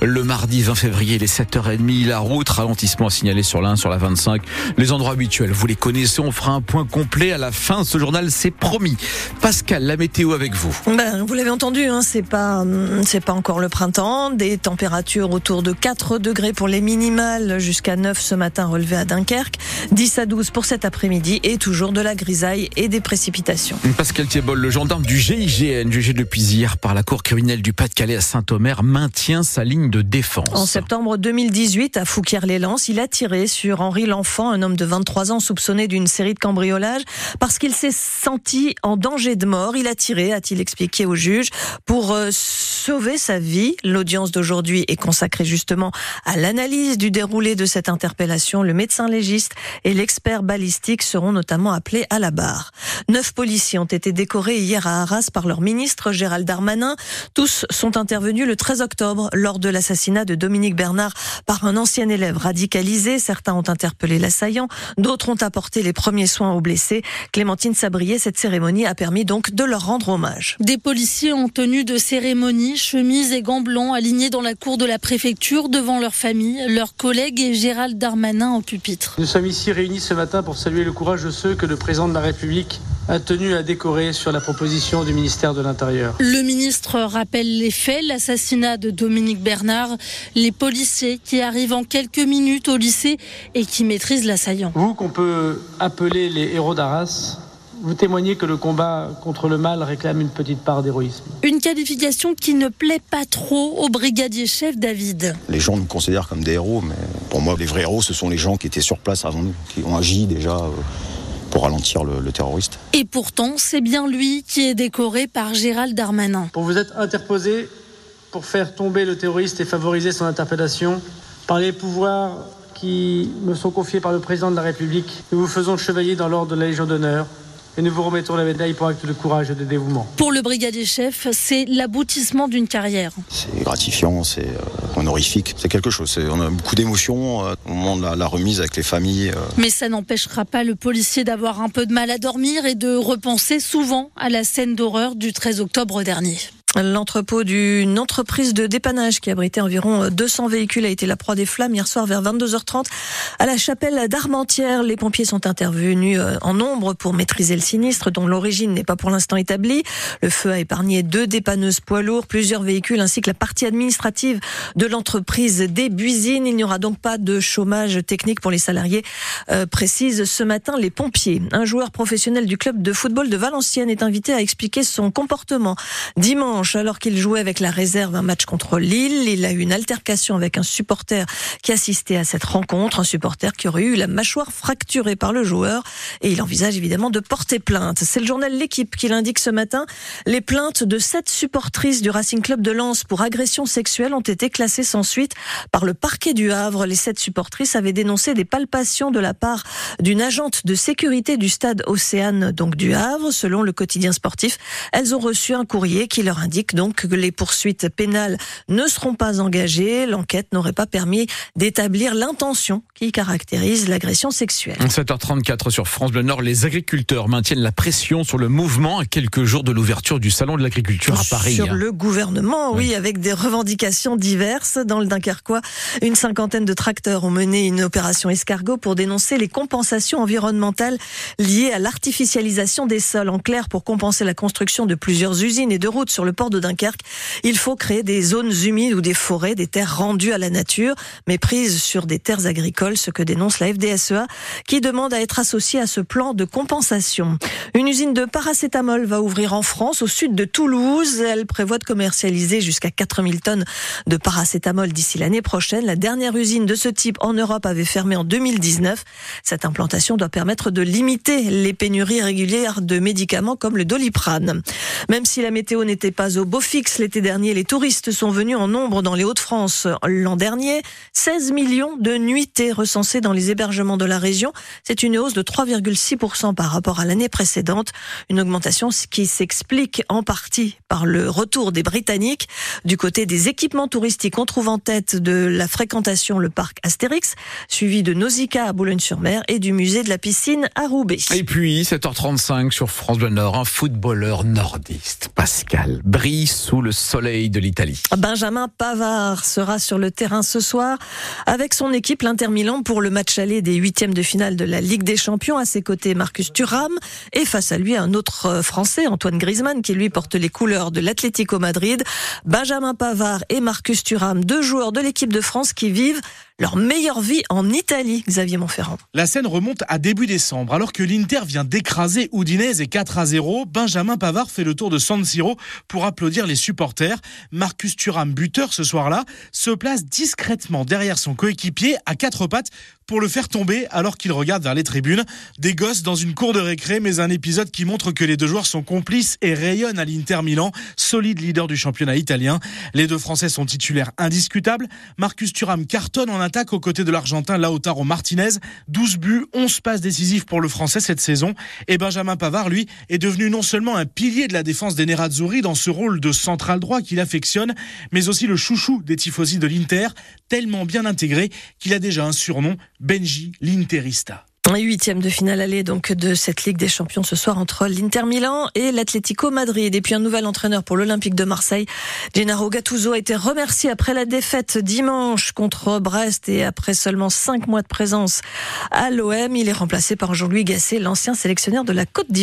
Le mardi 20 février, les 7h30, la route, ralentissement signalé sur l'A1, sur la 25. Les endroits habituels, vous les connaissez, on fera un point complet à la fin. Ce journal, c'est promis. Pascal, la météo avec vous. Ben, vous l'avez entendu, hein, c'est pas, c'est pas encore le printemps. Des températures autour de 4 degrés pour les minimales, jusqu'à 9 ce matin relevé à Dunkerque. 10 à 12 pour cet après-midi et toujours de la grisaille et des précipitations. Pascal Thiebol, le gendarme du GIGN, jugé depuis hier par la cour criminelle du Pas-de-Calais à Saint-Omer, maintient sa ligne de défense. En septembre 2018, à Fouquier-les-Lances, il a tiré sur Henri L'Enfant, un homme de 23 ans soupçonné d'une série de cambriolages, parce qu'il s'est senti en danger de mort. Il a tiré, a-t-il expliqué au juge, pour euh, sauver sa vie. L'audience d'aujourd'hui est consacrée justement à l'analyse du déroulé de cette interpellation. Le médecin légiste et l'expert balistique seront notamment appelés à la barre. Neuf policiers ont été décorés hier à Arras par leur ministre Gérald Darmanin. Tous sont intervenus le 13 octobre lors de l'assassinat de Dominique Bernard par un ancien élève radicalisé. Certains ont interpellé l'assaillant, d'autres ont apporté les premiers soins aux blessés. Clémentine Sabrier, cette cérémonie a permis donc de leur rendre hommage. Des policiers ont tenu de cérémonie, chemise et gants blancs alignés dans la cour de la préfecture devant leur famille, leurs collègues et Gérald Darmanin au pupitre. Nous sommes ici réunis ce matin pour saluer le courage de ceux que le président de la République a tenu à décorer sur la proposition du ministère de l'Intérieur. Le ministre rappelle les faits, l'assassinat de Dominique Bernard, les policiers qui arrivent en quelques minutes au lycée et qui maîtrisent l'assaillant. Vous qu'on peut appeler les héros d'Arras, vous témoignez que le combat contre le mal réclame une petite part d'héroïsme. Une qualification qui ne plaît pas trop au brigadier chef David. Les gens nous considèrent comme des héros, mais pour moi, les vrais héros, ce sont les gens qui étaient sur place avant nous, qui ont agi déjà euh, pour ralentir le, le terroriste. Et pourtant, c'est bien lui qui est décoré par Gérald Darmanin. Pour vous être interposé pour faire tomber le terroriste et favoriser son interpellation par les pouvoirs qui me sont confiés par le président de la République, nous vous faisons chevalier dans l'ordre de la Légion d'honneur et nous vous remettons la médaille pour acte de courage et de dévouement. Pour le brigadier chef, c'est l'aboutissement d'une carrière. C'est gratifiant, c'est euh, honorifique, c'est quelque chose. On a beaucoup d'émotions euh, au moment de la, la remise avec les familles. euh. Mais ça n'empêchera pas le policier d'avoir un peu de mal à dormir et de repenser souvent à la scène d'horreur du 13 octobre dernier. L'entrepôt d'une entreprise de dépannage qui abritait environ 200 véhicules a été la proie des flammes hier soir vers 22h30 à la chapelle d'Armentières. Les pompiers sont intervenus euh, en nombre pour maîtriser le sinistre dont l'origine n'est pas pour l'instant établie. Le feu a épargné deux dépanneuses poids lourds, plusieurs véhicules ainsi que la partie administrative de l'entreprise des Buisines. Il n'y aura donc pas de chômage technique pour les salariés, euh, précisent ce matin les pompiers. Un joueur professionnel du club de football de Valenciennes est invité à expliquer son comportement dimanche alors qu'il jouait avec la réserve un match contre Lille. Il a eu une altercation avec un supporter qui assistait à cette rencontre, un supporter qui aurait eu la mâchoire fracturée par le joueur et il envisage évidemment de porter plainte. C'est le journal L'équipe qui l'indique ce matin. Les plaintes de sept supportrices du Racing Club de Lens pour agression sexuelle ont été classées sans suite par le parquet du Havre. Les sept supportrices avaient dénoncé des palpations de la part d'une agente de sécurité du stade Océane, donc du Havre. Selon le quotidien sportif, elles ont reçu un courrier qui leur indique donc que les poursuites pénales ne seront pas engagées. L'enquête n'aurait pas permis d'établir l'intention qui caractérise l'agression sexuelle. 7h34 sur France Bleu Nord, les agriculteurs maintiennent la pression sur le mouvement à quelques jours de l'ouverture du salon de l'agriculture à Paris. Sur le gouvernement, oui, avec des revendications diverses. Dans le Dunkerquois, une cinquantaine de tracteurs ont mené une opération escargot pour dénoncer les compensations environnementales liées à l'artificialisation des sols. En clair, pour compenser la construction de plusieurs usines et de routes sur le de Dunkerque, il faut créer des zones humides ou des forêts, des terres rendues à la nature, mais prises sur des terres agricoles, ce que dénonce la FDSEA, qui demande à être associée à ce plan de compensation. Une usine de paracétamol va ouvrir en France, au sud de Toulouse. Elle prévoit de commercialiser jusqu'à 4000 tonnes de paracétamol d'ici l'année prochaine. La dernière usine de ce type en Europe avait fermé en 2019. Cette implantation doit permettre de limiter les pénuries régulières de médicaments comme le doliprane. Même si la météo n'était pas au beau fixe l'été dernier, les touristes sont venus en nombre dans les Hauts-de-France l'an dernier. 16 millions de nuitées recensées dans les hébergements de la région. C'est une hausse de 3,6% par rapport à l'année précédente. Une augmentation qui s'explique en partie par le retour des Britanniques. Du côté des équipements touristiques, on trouve en tête de la fréquentation le parc Astérix, suivi de Nausicaa à Boulogne-sur-Mer et du musée de la piscine à Roubaix. Et puis, 7h35 sur France Bleu Nord, un footballeur nordiste, Pascal. Brille sous le soleil de l'Italie. Benjamin Pavard sera sur le terrain ce soir avec son équipe l'Inter Milan pour le match aller des huitièmes de finale de la Ligue des Champions. À ses côtés, Marcus Thuram et face à lui un autre euh, Français, Antoine Griezmann, qui lui porte les couleurs de l'Atlético Madrid. Benjamin Pavard et Marcus Thuram, deux joueurs de l'équipe de France qui vivent leur meilleure vie en Italie, Xavier Montferrand. La scène remonte à début décembre. Alors que l'Inter vient d'écraser Udinese et 4 à 0, Benjamin Pavard fait le tour de San Siro pour applaudir les supporters. Marcus Thuram, buteur ce soir-là, se place discrètement derrière son coéquipier à quatre pattes pour le faire tomber alors qu'il regarde vers les tribunes. Des gosses dans une cour de récré, mais un épisode qui montre que les deux joueurs sont complices et rayonnent à l'Inter Milan, solide leader du championnat italien. Les deux Français sont titulaires indiscutables. Marcus Thuram cartonne en attaque aux côtés de l'Argentin Lautaro Martinez. 12 buts, 11 passes décisives pour le Français cette saison. Et Benjamin Pavard, lui, est devenu non seulement un pilier de la défense des Nerazzurri dans ce rôle de central droit qu'il affectionne, mais aussi le chouchou des tifosi de l'Inter, tellement bien intégré qu'il a déjà un surnom, Benji l'Interista. Huitième de finale aller donc de cette Ligue des Champions ce soir entre l'Inter Milan et l'Atlético Madrid. Et puis un nouvel entraîneur pour l'Olympique de Marseille. Gennaro Gattuso a été remercié après la défaite dimanche contre Brest et après seulement cinq mois de présence à l'OM. Il est remplacé par Jean-Louis Gasset, l'ancien sélectionneur de la Côte d'Ivoire.